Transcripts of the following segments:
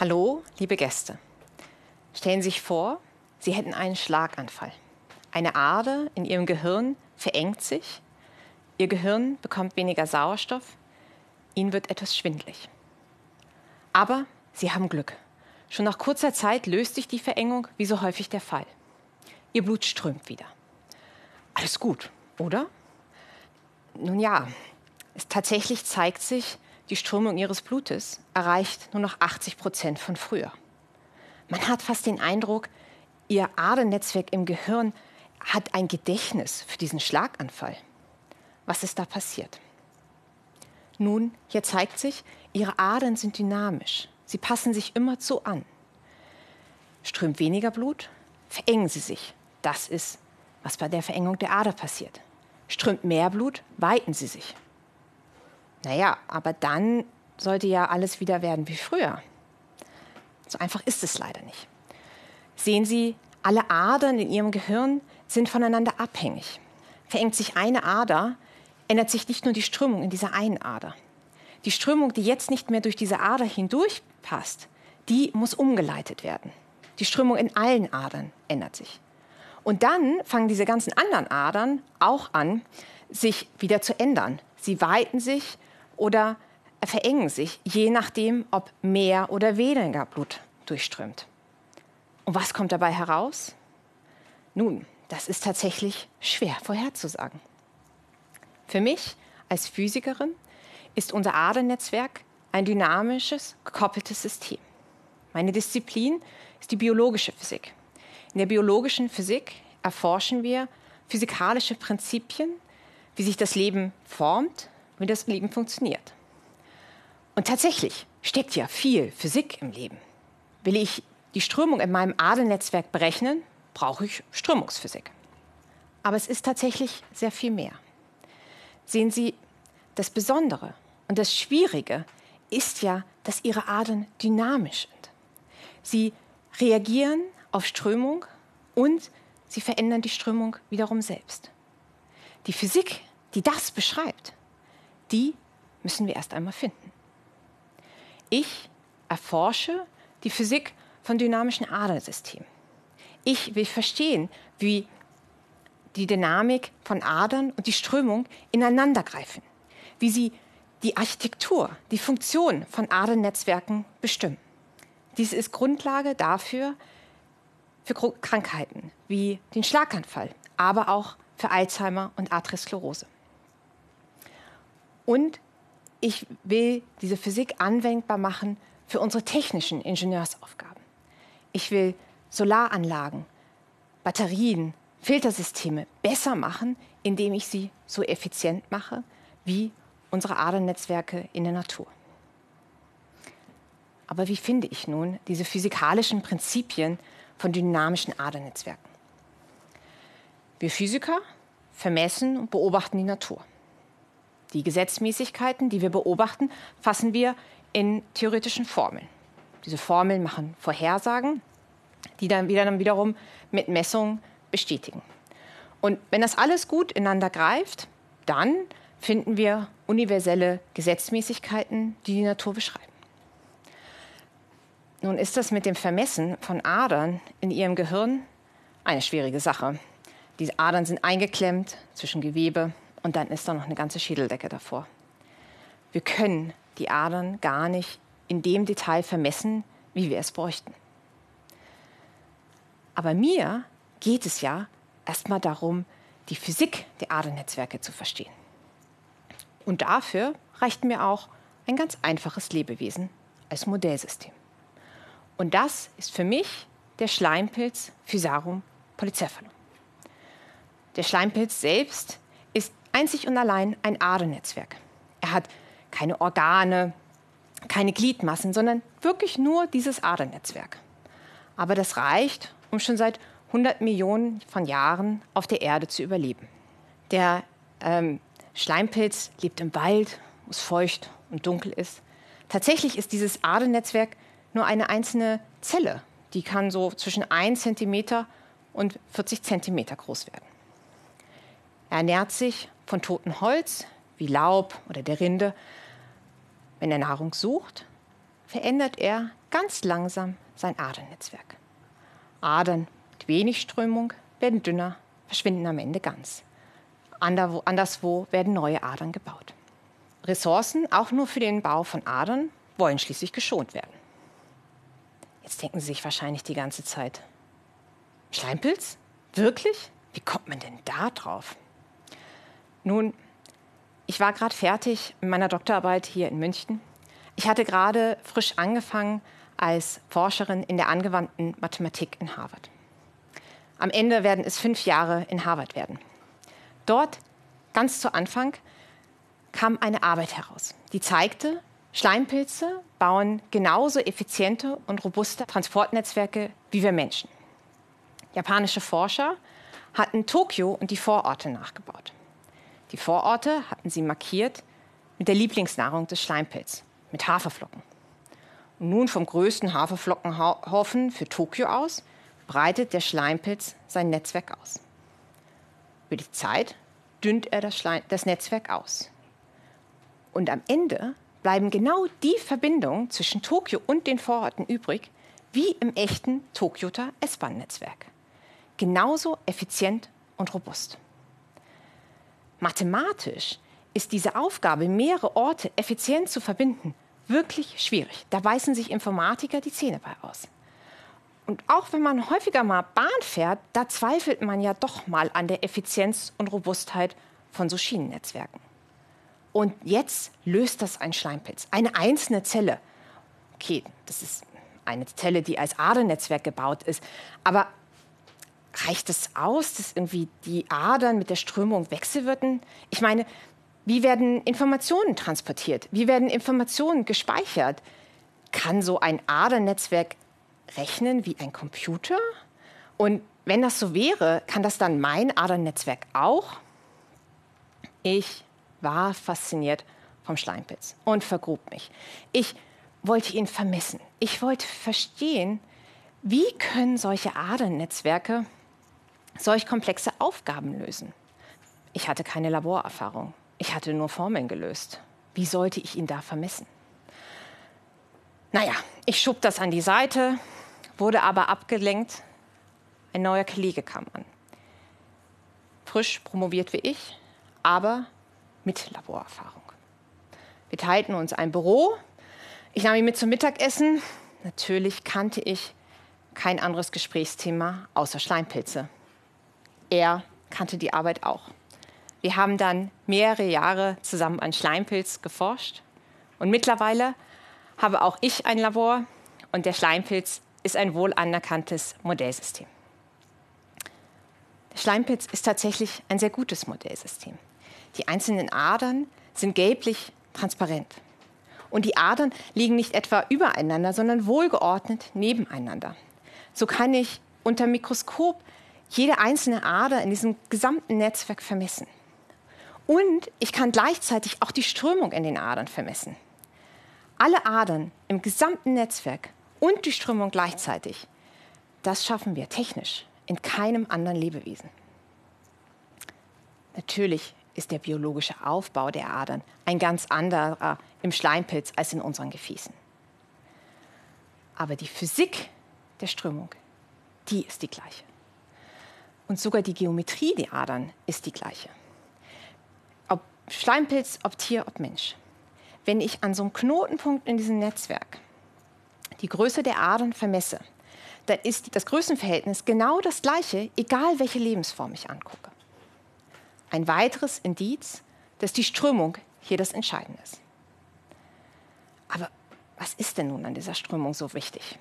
Hallo, liebe Gäste. Stellen Sie sich vor, Sie hätten einen Schlaganfall. Eine Ader in Ihrem Gehirn verengt sich, Ihr Gehirn bekommt weniger Sauerstoff, Ihnen wird etwas schwindlig. Aber Sie haben Glück. Schon nach kurzer Zeit löst sich die Verengung, wie so häufig der Fall. Ihr Blut strömt wieder. Alles gut, oder? Nun ja, es tatsächlich zeigt sich, die Strömung ihres Blutes erreicht nur noch 80 Prozent von früher. Man hat fast den Eindruck, ihr Adernetzwerk im Gehirn hat ein Gedächtnis für diesen Schlaganfall. Was ist da passiert? Nun, hier zeigt sich, ihre Adern sind dynamisch. Sie passen sich immerzu an. Strömt weniger Blut, verengen sie sich. Das ist, was bei der Verengung der Ader passiert. Strömt mehr Blut, weiten sie sich. Naja, aber dann sollte ja alles wieder werden wie früher. So einfach ist es leider nicht. Sehen Sie, alle Adern in Ihrem Gehirn sind voneinander abhängig. Verengt sich eine Ader, ändert sich nicht nur die Strömung in dieser einen Ader. Die Strömung, die jetzt nicht mehr durch diese Ader hindurch passt, die muss umgeleitet werden. Die Strömung in allen Adern ändert sich. Und dann fangen diese ganzen anderen Adern auch an, sich wieder zu ändern. Sie weiten sich oder verengen sich, je nachdem, ob mehr oder weniger Blut durchströmt. Und was kommt dabei heraus? Nun, das ist tatsächlich schwer vorherzusagen. Für mich als Physikerin ist unser Adernetzwerk ein dynamisches, gekoppeltes System. Meine Disziplin ist die biologische Physik. In der biologischen Physik erforschen wir physikalische Prinzipien, wie sich das Leben formt, wie das Leben funktioniert. Und tatsächlich steckt ja viel Physik im Leben. Will ich die Strömung in meinem Adernetzwerk berechnen, brauche ich Strömungsphysik. Aber es ist tatsächlich sehr viel mehr. Sehen Sie, das Besondere und das Schwierige ist ja, dass Ihre Adern dynamisch sind. Sie reagieren auf Strömung und sie verändern die Strömung wiederum selbst. Die Physik, die das beschreibt, die müssen wir erst einmal finden. Ich erforsche die Physik von dynamischen Adersystemen. Ich will verstehen, wie die Dynamik von Adern und die Strömung ineinandergreifen, wie sie die Architektur, die Funktion von Adernetzwerken bestimmen. Dies ist Grundlage dafür, für Krankheiten wie den Schlaganfall, aber auch für Alzheimer und Arteriosklerose. Und ich will diese Physik anwendbar machen für unsere technischen Ingenieursaufgaben. Ich will Solaranlagen, Batterien, Filtersysteme besser machen, indem ich sie so effizient mache wie unsere Adernetzwerke in der Natur. Aber wie finde ich nun diese physikalischen Prinzipien von dynamischen Adernetzwerken? Wir Physiker vermessen und beobachten die Natur. Die Gesetzmäßigkeiten, die wir beobachten, fassen wir in theoretischen Formeln. Diese Formeln machen Vorhersagen, die dann wieder dann wiederum mit Messungen bestätigen. Und wenn das alles gut ineinander greift, dann finden wir universelle Gesetzmäßigkeiten, die die Natur beschreiben. Nun ist das mit dem Vermessen von Adern in ihrem Gehirn eine schwierige Sache. Die Adern sind eingeklemmt zwischen Gewebe und dann ist da noch eine ganze Schädeldecke davor. Wir können die Adern gar nicht in dem Detail vermessen, wie wir es bräuchten. Aber mir geht es ja erstmal darum, die Physik der Adernetzwerke zu verstehen. Und dafür reicht mir auch ein ganz einfaches Lebewesen als Modellsystem. Und das ist für mich der Schleimpilz Physarum polycephalum. Der Schleimpilz selbst einzig und allein ein Adernetzwerk. Er hat keine Organe, keine Gliedmassen, sondern wirklich nur dieses Adernetzwerk. Aber das reicht, um schon seit 100 Millionen von Jahren auf der Erde zu überleben. Der ähm, Schleimpilz lebt im Wald, wo es feucht und dunkel ist. Tatsächlich ist dieses Adernetzwerk nur eine einzelne Zelle. Die kann so zwischen 1 cm und 40 cm groß werden. Er ernährt sich von totem Holz, wie Laub oder der Rinde. Wenn er Nahrung sucht, verändert er ganz langsam sein Adernnetzwerk. Adern mit wenig Strömung werden dünner, verschwinden am Ende ganz. Anderswo werden neue Adern gebaut. Ressourcen, auch nur für den Bau von Adern, wollen schließlich geschont werden. Jetzt denken Sie sich wahrscheinlich die ganze Zeit, Schleimpilz? Wirklich? Wie kommt man denn da drauf? Nun, ich war gerade fertig mit meiner Doktorarbeit hier in München. Ich hatte gerade frisch angefangen als Forscherin in der angewandten Mathematik in Harvard. Am Ende werden es fünf Jahre in Harvard werden. Dort, ganz zu Anfang, kam eine Arbeit heraus, die zeigte, Schleimpilze bauen genauso effiziente und robuste Transportnetzwerke wie wir Menschen. Japanische Forscher hatten Tokio und die Vororte nachgebaut. Die Vororte hatten sie markiert mit der Lieblingsnahrung des Schleimpilz, mit Haferflocken. Und nun vom größten Haferflockenhaufen für Tokio aus breitet der Schleimpilz sein Netzwerk aus. Über die Zeit dünnt er das, Schleim, das Netzwerk aus. Und am Ende bleiben genau die Verbindungen zwischen Tokio und den Vororten übrig, wie im echten Tokioter S-Bahn-Netzwerk. Genauso effizient und robust. Mathematisch ist diese Aufgabe, mehrere Orte effizient zu verbinden, wirklich schwierig. Da beißen sich Informatiker die Zähne bei aus. Und auch wenn man häufiger mal Bahn fährt, da zweifelt man ja doch mal an der Effizienz und Robustheit von so Schienennetzwerken. Und jetzt löst das ein Schleimpilz, eine einzelne Zelle. Okay, das ist eine Zelle, die als Adernetzwerk gebaut ist. Aber reicht es aus, dass irgendwie die Adern mit der Strömung wechselwirken? Ich meine, wie werden Informationen transportiert? Wie werden Informationen gespeichert? Kann so ein Adernetzwerk rechnen wie ein Computer? Und wenn das so wäre, kann das dann mein Adernetzwerk auch? Ich war fasziniert vom Schleimpilz und vergrub mich. Ich wollte ihn vermessen. Ich wollte verstehen, wie können solche Adernetzwerke solch komplexe Aufgaben lösen. Ich hatte keine Laborerfahrung. Ich hatte nur Formeln gelöst. Wie sollte ich ihn da vermessen? Naja, ich schob das an die Seite, wurde aber abgelenkt. Ein neuer Kollege kam an. Frisch promoviert wie ich, aber mit Laborerfahrung. Wir teilten uns ein Büro. Ich nahm ihn mit zum Mittagessen. Natürlich kannte ich kein anderes Gesprächsthema außer Schleimpilze. Er kannte die Arbeit auch. Wir haben dann mehrere Jahre zusammen an Schleimpilz geforscht. Und mittlerweile habe auch ich ein Labor und der Schleimpilz ist ein wohl anerkanntes Modellsystem. Der Schleimpilz ist tatsächlich ein sehr gutes Modellsystem. Die einzelnen Adern sind gelblich transparent. Und die Adern liegen nicht etwa übereinander, sondern wohlgeordnet nebeneinander. So kann ich unter Mikroskop jede einzelne Ader in diesem gesamten Netzwerk vermessen. Und ich kann gleichzeitig auch die Strömung in den Adern vermessen. Alle Adern im gesamten Netzwerk und die Strömung gleichzeitig, das schaffen wir technisch in keinem anderen Lebewesen. Natürlich ist der biologische Aufbau der Adern ein ganz anderer im Schleimpilz als in unseren Gefäßen. Aber die Physik der Strömung, die ist die gleiche. Und sogar die Geometrie der Adern ist die gleiche. Ob Schleimpilz, ob Tier, ob Mensch. Wenn ich an so einem Knotenpunkt in diesem Netzwerk die Größe der Adern vermesse, dann ist das Größenverhältnis genau das gleiche, egal welche Lebensform ich angucke. Ein weiteres Indiz, dass die Strömung hier das Entscheidende ist. Aber was ist denn nun an dieser Strömung so wichtig?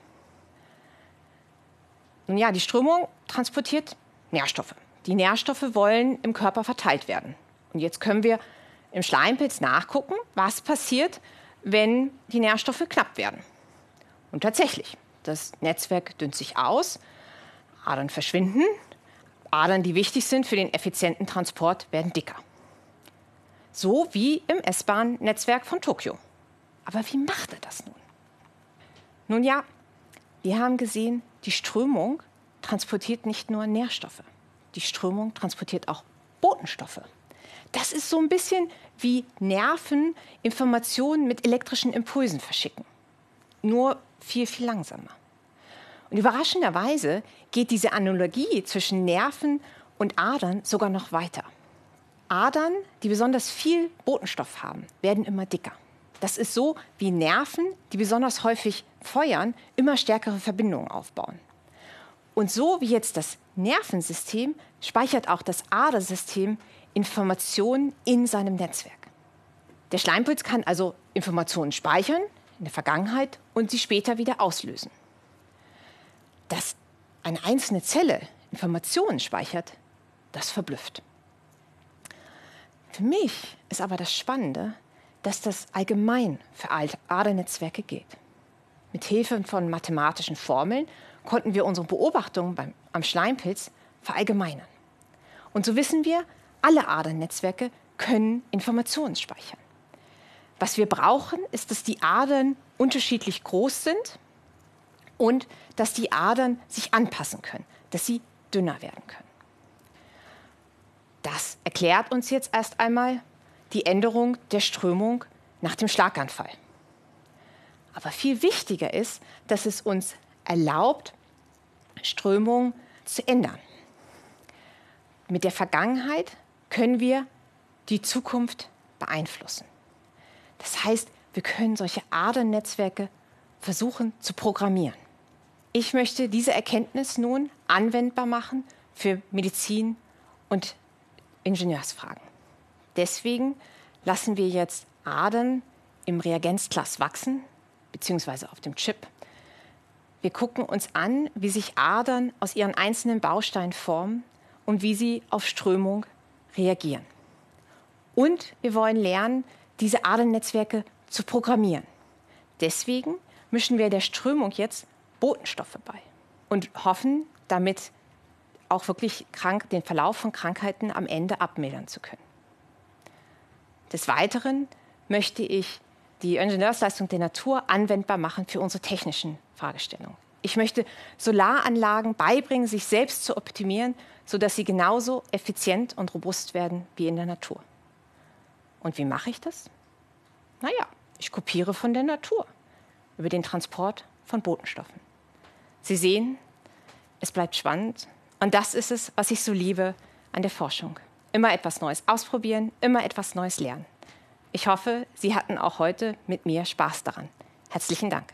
Nun ja, die Strömung transportiert Nährstoffe. Die Nährstoffe wollen im Körper verteilt werden. Und jetzt können wir im Schleimpilz nachgucken, was passiert, wenn die Nährstoffe knapp werden. Und tatsächlich, das Netzwerk dünnt sich aus, Adern verschwinden, Adern, die wichtig sind für den effizienten Transport, werden dicker. So wie im S-Bahn-Netzwerk von Tokio. Aber wie macht er das nun? Nun ja, wir haben gesehen, die Strömung transportiert nicht nur Nährstoffe. Die Strömung transportiert auch Botenstoffe. Das ist so ein bisschen wie Nerven Informationen mit elektrischen Impulsen verschicken. nur viel, viel langsamer. Und überraschenderweise geht diese Analogie zwischen Nerven und Adern sogar noch weiter. Adern, die besonders viel Botenstoff haben, werden immer dicker. Das ist so wie Nerven, die besonders häufig feuern, immer stärkere Verbindungen aufbauen. Und so wie jetzt das Nervensystem speichert auch das Adersystem Informationen in seinem Netzwerk. Der Schleimpilz kann also Informationen speichern in der Vergangenheit und sie später wieder auslösen. Dass eine einzelne Zelle Informationen speichert, das verblüfft. Für mich ist aber das Spannende, dass das allgemein für Adernetzwerke geht. Mit Hilfe von mathematischen Formeln konnten wir unsere Beobachtungen beim, am Schleimpilz verallgemeinern. Und so wissen wir, alle Adernetzwerke können Informationen speichern. Was wir brauchen, ist, dass die Adern unterschiedlich groß sind und dass die Adern sich anpassen können, dass sie dünner werden können. Das erklärt uns jetzt erst einmal die Änderung der Strömung nach dem Schlaganfall. Aber viel wichtiger ist, dass es uns erlaubt, Strömung zu ändern. Mit der Vergangenheit können wir die Zukunft beeinflussen. Das heißt, wir können solche Adernetzwerke versuchen zu programmieren. Ich möchte diese Erkenntnis nun anwendbar machen für Medizin und Ingenieursfragen. Deswegen lassen wir jetzt Adern im Reagenzglas wachsen, beziehungsweise auf dem Chip. Wir gucken uns an, wie sich Adern aus ihren einzelnen Bausteinen formen und wie sie auf Strömung reagieren. Und wir wollen lernen, diese Adernetzwerke zu programmieren. Deswegen mischen wir der Strömung jetzt Botenstoffe bei und hoffen, damit auch wirklich krank, den Verlauf von Krankheiten am Ende abmildern zu können. Des Weiteren möchte ich die Ingenieursleistung der Natur anwendbar machen für unsere technischen Fragestellungen. Ich möchte Solaranlagen beibringen, sich selbst zu optimieren, sodass sie genauso effizient und robust werden wie in der Natur. Und wie mache ich das? Naja, ich kopiere von der Natur über den Transport von Botenstoffen. Sie sehen, es bleibt spannend. Und das ist es, was ich so liebe an der Forschung. Immer etwas Neues ausprobieren, immer etwas Neues lernen. Ich hoffe, Sie hatten auch heute mit mir Spaß daran. Herzlichen Dank.